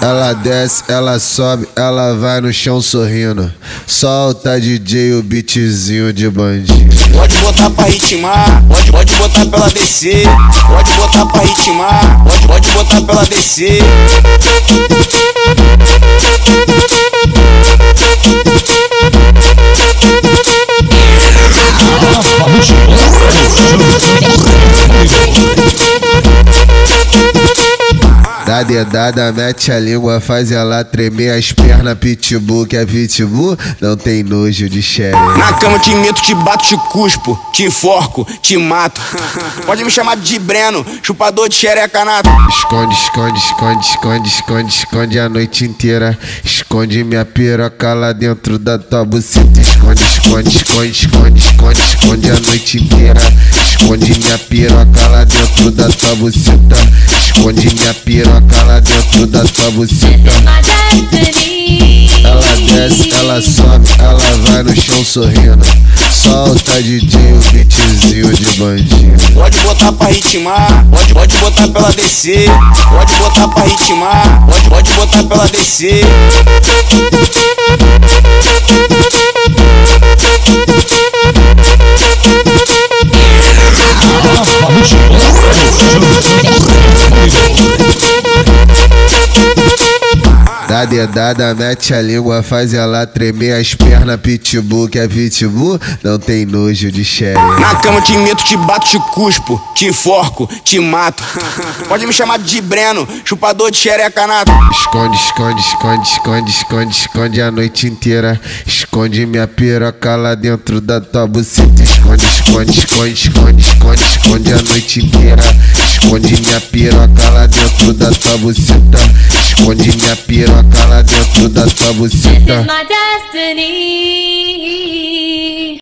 Ela desce, ela sobe, ela vai no chão sorrindo. Solta DJ o beatzinho de bandinho. Pode botar pra ritmar, pode, pode botar pra ela descer. Pode botar pra ritmar, pode, pode botar pra ela descer. Dá dedada, mete a língua, faz ela tremer as pernas. Pitbull, que é pitbull, não tem nojo de xere. Na cama te meto, te bato, te cuspo, te enforco, te mato. Pode me chamar de Breno, chupador de xereca nato. Esconde, esconde, esconde, esconde, esconde, esconde a noite inteira. Esconde minha piroca lá dentro da tua buceta. Esconde, esconde, esconde, esconde, esconde, esconde a noite inteira. Esconde minha piroca lá dentro da tua buceta. Esconde minha piroca lá dentro da tua. Ela desce, ela sobe, ela vai no chão sorrindo. Solta DJ o beatzinho de bandinho. Pode botar pra ritmar, pode, pode botar pra ela descer. Pode botar pra ritmar, pode, pode botar pra ela descer. Dá dedada, mete a língua, faz ela tremer as pernas. Pitbull, que é pitbull, não tem nojo de xere. Na cama te meto, te bato, te cuspo, te enforco, te mato. Pode me chamar de Breno, chupador de xereca nato. Esconde, esconde, esconde, esconde, esconde, esconde a noite inteira. Esconde minha piroca lá dentro da tua buceta. Esconde, esconde, esconde, esconde, esconde, esconde a noite inteira. Esconde minha piroca lá dentro da tua buceta. Esconde minha piroca pica lá dentro da sua buceta. This is my destiny.